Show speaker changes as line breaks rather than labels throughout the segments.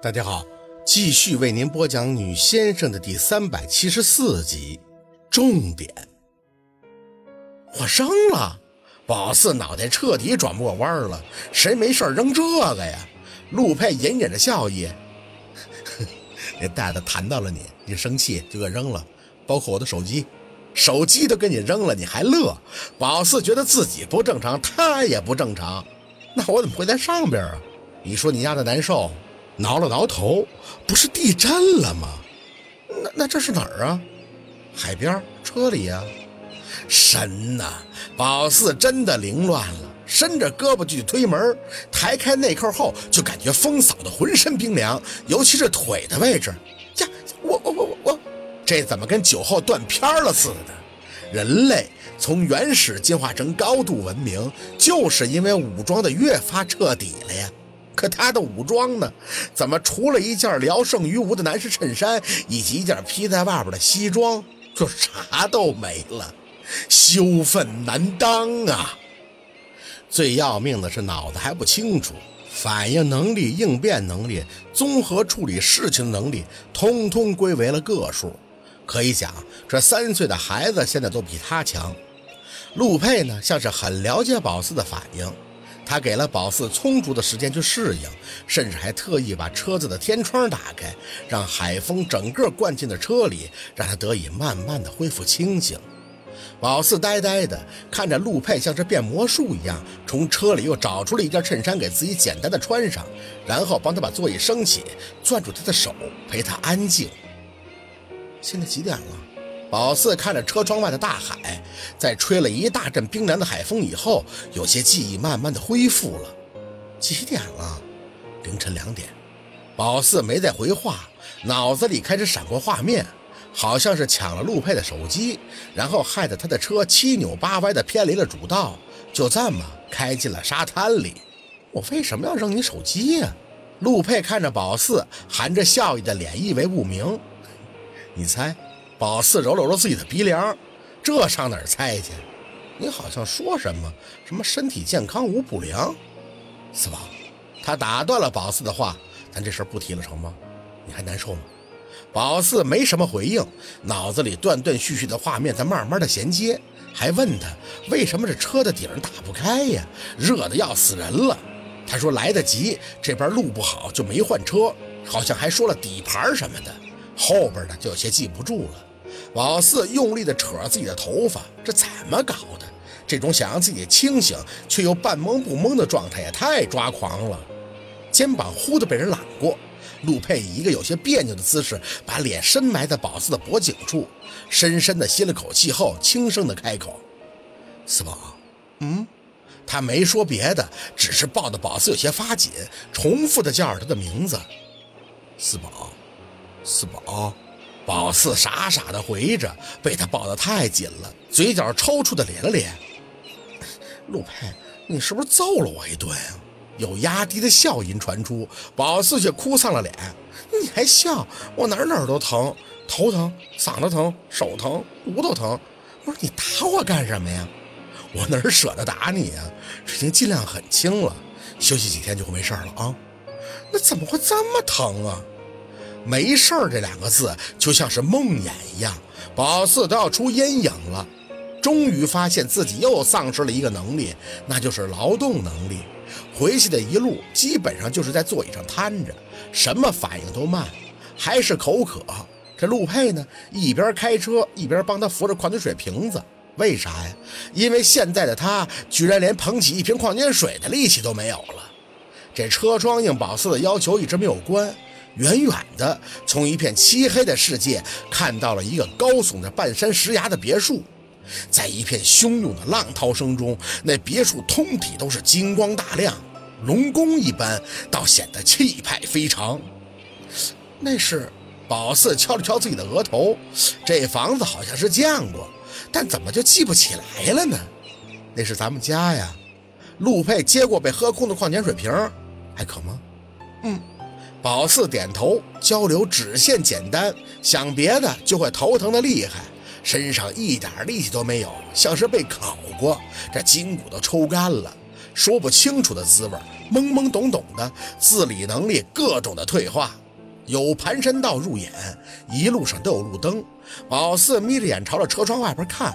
大家好，继续为您播讲《女先生》的第三百七十四集，重点。我扔了，宝四脑袋彻底转不过弯了。谁没事扔这个呀？陆佩隐忍着笑意，那袋子弹到了你，你生气就给扔了，包括我的手机，手机都给你扔了，你还乐？宝四觉得自己不正常，他也不正常。那我怎么会在上边啊？你说你压的难受？挠了挠头，不是地震了吗？那那这是哪儿啊？海边车里呀？神呐！宝四真的凌乱了，伸着胳膊去推门，抬开内扣后就感觉风扫的浑身冰凉，尤其是腿的位置。呀，我我我我我，这怎么跟酒后断片了似的？人类从原始进化成高度文明，就是因为武装的越发彻底了呀。可他的武装呢？怎么除了一件聊胜于无的男士衬衫，以及一件披在外边的西装，就啥都没了？羞愤难当啊！最要命的是脑子还不清楚，反应能力、应变能力、综合处理事情能力，通通归为了个数。可以讲，这三岁的孩子现在都比他强。陆佩呢，像是很了解宝四的反应。他给了宝四充足的时间去适应，甚至还特意把车子的天窗打开，让海风整个灌进了车里，让他得以慢慢的恢复清醒。宝四呆呆的看着陆佩，像是变魔术一样，从车里又找出了一件衬衫给自己简单的穿上，然后帮他把座椅升起，攥住他的手，陪他安静。现在几点了？宝四看着车窗外的大海，在吹了一大阵冰凉的海风以后，有些记忆慢慢的恢复了。几点了？凌晨两点。宝四没再回话，脑子里开始闪过画面，好像是抢了陆佩的手机，然后害得他的车七扭八歪的偏离了主道，就这么开进了沙滩里。我为什么要扔你手机呀？陆佩看着宝四，含着笑意的脸，意味不明。你猜？宝四揉了揉自己的鼻梁，这上哪儿猜去？你好像说什么什么身体健康无不良，四宝，他打断了宝四的话，咱这事儿不提了成吗？你还难受吗？宝四没什么回应，脑子里断断续续的画面在慢慢的衔接，还问他为什么这车的顶打不开呀？热的要死人了。他说来得及，这边路不好就没换车，好像还说了底盘什么的，后边的就有些记不住了。宝四用力地扯着自己的头发，这怎么搞的？这种想让自己清醒却又半懵不懵的状态也太抓狂了。肩膀忽地被人揽过，陆佩以一个有些别扭的姿势，把脸深埋在宝四的脖颈处，深深地吸了口气后，轻声地开口：“四宝，嗯？”他没说别的，只是抱得宝四有些发紧，重复地叫着他的名字：“四宝，四宝。”宝四傻傻的回着，被他抱得太紧了，嘴角抽搐的咧了咧。陆佩，你是不是揍了我一顿？有压低的笑音传出，宝四却哭丧了脸。你还笑？我哪哪都疼，头疼、嗓子疼、手疼、骨头疼。我说你打我干什么呀？我哪舍得打你呀？已经尽量很轻了，休息几天就会没事了啊。那怎么会这么疼啊？没事儿这两个字就像是梦魇一样，宝四都要出阴影了。终于发现自己又丧失了一个能力，那就是劳动能力。回去的一路基本上就是在座椅上瘫着，什么反应都慢，还是口渴。这陆佩呢，一边开车一边帮他扶着矿泉水瓶子。为啥呀？因为现在的他居然连捧起一瓶矿泉水的力气都没有了。这车窗应宝四的要求一直没有关。远远的，从一片漆黑的世界看到了一个高耸着半山石崖的别墅，在一片汹涌的浪涛声中，那别墅通体都是金光大亮，龙宫一般，倒显得气派非常。那是宝四敲了敲自己的额头，这房子好像是见过，但怎么就记不起来了呢？那是咱们家呀。陆佩接过被喝空的矿泉水瓶，还渴吗？嗯。宝四点头，交流只限简单，想别的就会头疼的厉害，身上一点力气都没有，像是被烤过，这筋骨都抽干了。说不清楚的滋味，懵懵懂懂的，自理能力各种的退化。有盘山道入眼，一路上都有路灯。宝四眯着眼朝着车窗外边看，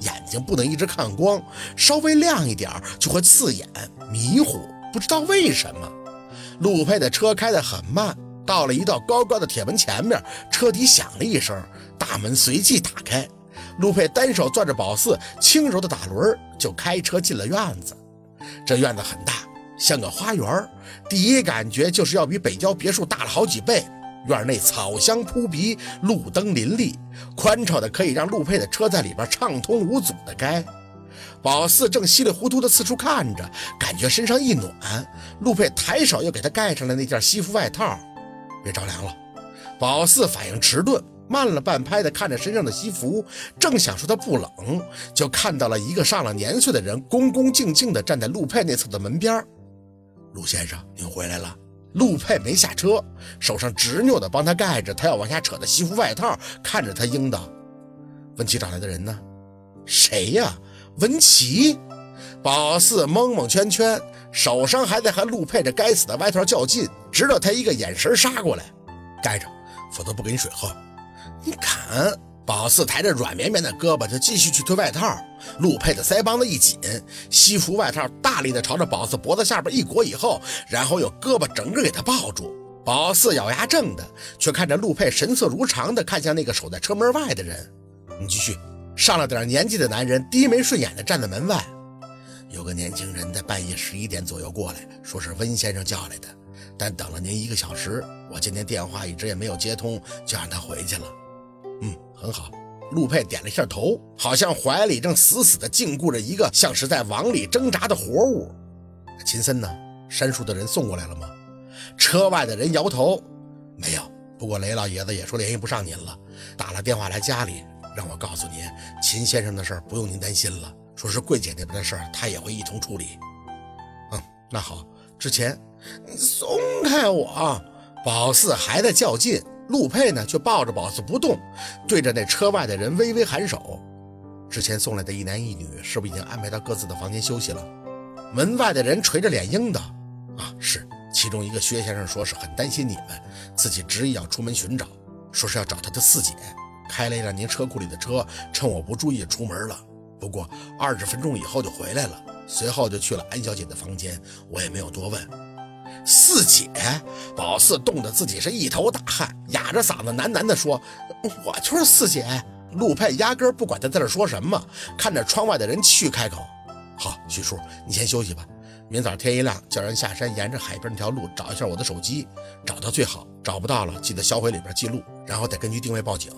眼睛不能一直看光，稍微亮一点就会刺眼迷糊，不知道为什么。陆佩的车开得很慢，到了一道高高的铁门前面，车底响了一声，大门随即打开。陆佩单手攥着宝四，轻柔的打轮，就开车进了院子。这院子很大，像个花园。第一感觉就是要比北郊别墅大了好几倍。院内草香扑鼻，路灯林立，宽敞的可以让陆佩的车在里边畅通无阻的开。宝四正稀里糊涂的四处看着，感觉身上一暖。陆佩抬手又给他盖上了那件西服外套，别着凉了。宝四反应迟钝。慢了半拍的看着身上的西服，正想说他不冷，就看到了一个上了年岁的人，恭恭敬敬地站在陆佩那侧的门边。陆先生，您回来了。陆佩没下车，手上执拗地帮他盖着他要往下扯的西服外套，看着他应道：“问起找来的人呢？谁呀？文琪。”宝四蒙蒙圈圈，手上还在和陆佩这该死的外套较劲，直到他一个眼神杀过来，盖着，否则不给你水喝。你看，宝四抬着软绵绵的胳膊就继续去推外套。陆佩的腮帮子一紧，西服外套大力的朝着宝四脖子下边一裹以后，然后用胳膊整个给他抱住。宝四咬牙正的，却看着陆佩神色如常的看向那个守在车门外的人。你继续。上了点年纪的男人低眉顺眼的站在门外。有个年轻人在半夜十一点左右过来，说是温先生叫来的，但等了您一个小时，我今天电话一直也没有接通，就让他回去了。嗯，很好。陆佩点了一下头，好像怀里正死死地禁锢着一个像是在网里挣扎的活物。秦森呢？山树的人送过来了吗？车外的人摇头，没有。不过雷老爷子也说联系不上您了，打了电话来家里，让我告诉您，秦先生的事儿不用您担心了，说是桂姐那边的事儿，他也会一同处理。嗯，那好。之前，你松开我！宝四还在较劲。陆佩呢，却抱着宝四不动，对着那车外的人微微颔首。之前送来的一男一女，是不是已经安排到各自的房间休息了？门外的人垂着脸应道：“啊，是。其中一个薛先生说是很担心你们，自己执意要出门寻找，说是要找他的四姐，开了一辆您车库里的车，趁我不注意出门了。不过二十分钟以后就回来了，随后就去了安小姐的房间，我也没有多问。”四姐，宝四冻得自己是一头大汗，哑着嗓子喃喃地说：“我就是四姐。”陆佩压根不管他在这说什么，看着窗外的人，继续开口：“好，许叔，你先休息吧。明早天一亮，叫人下山，沿着海边那条路找一下我的手机，找到最好，找不到了，记得销毁里边记录，然后得根据定位报警。”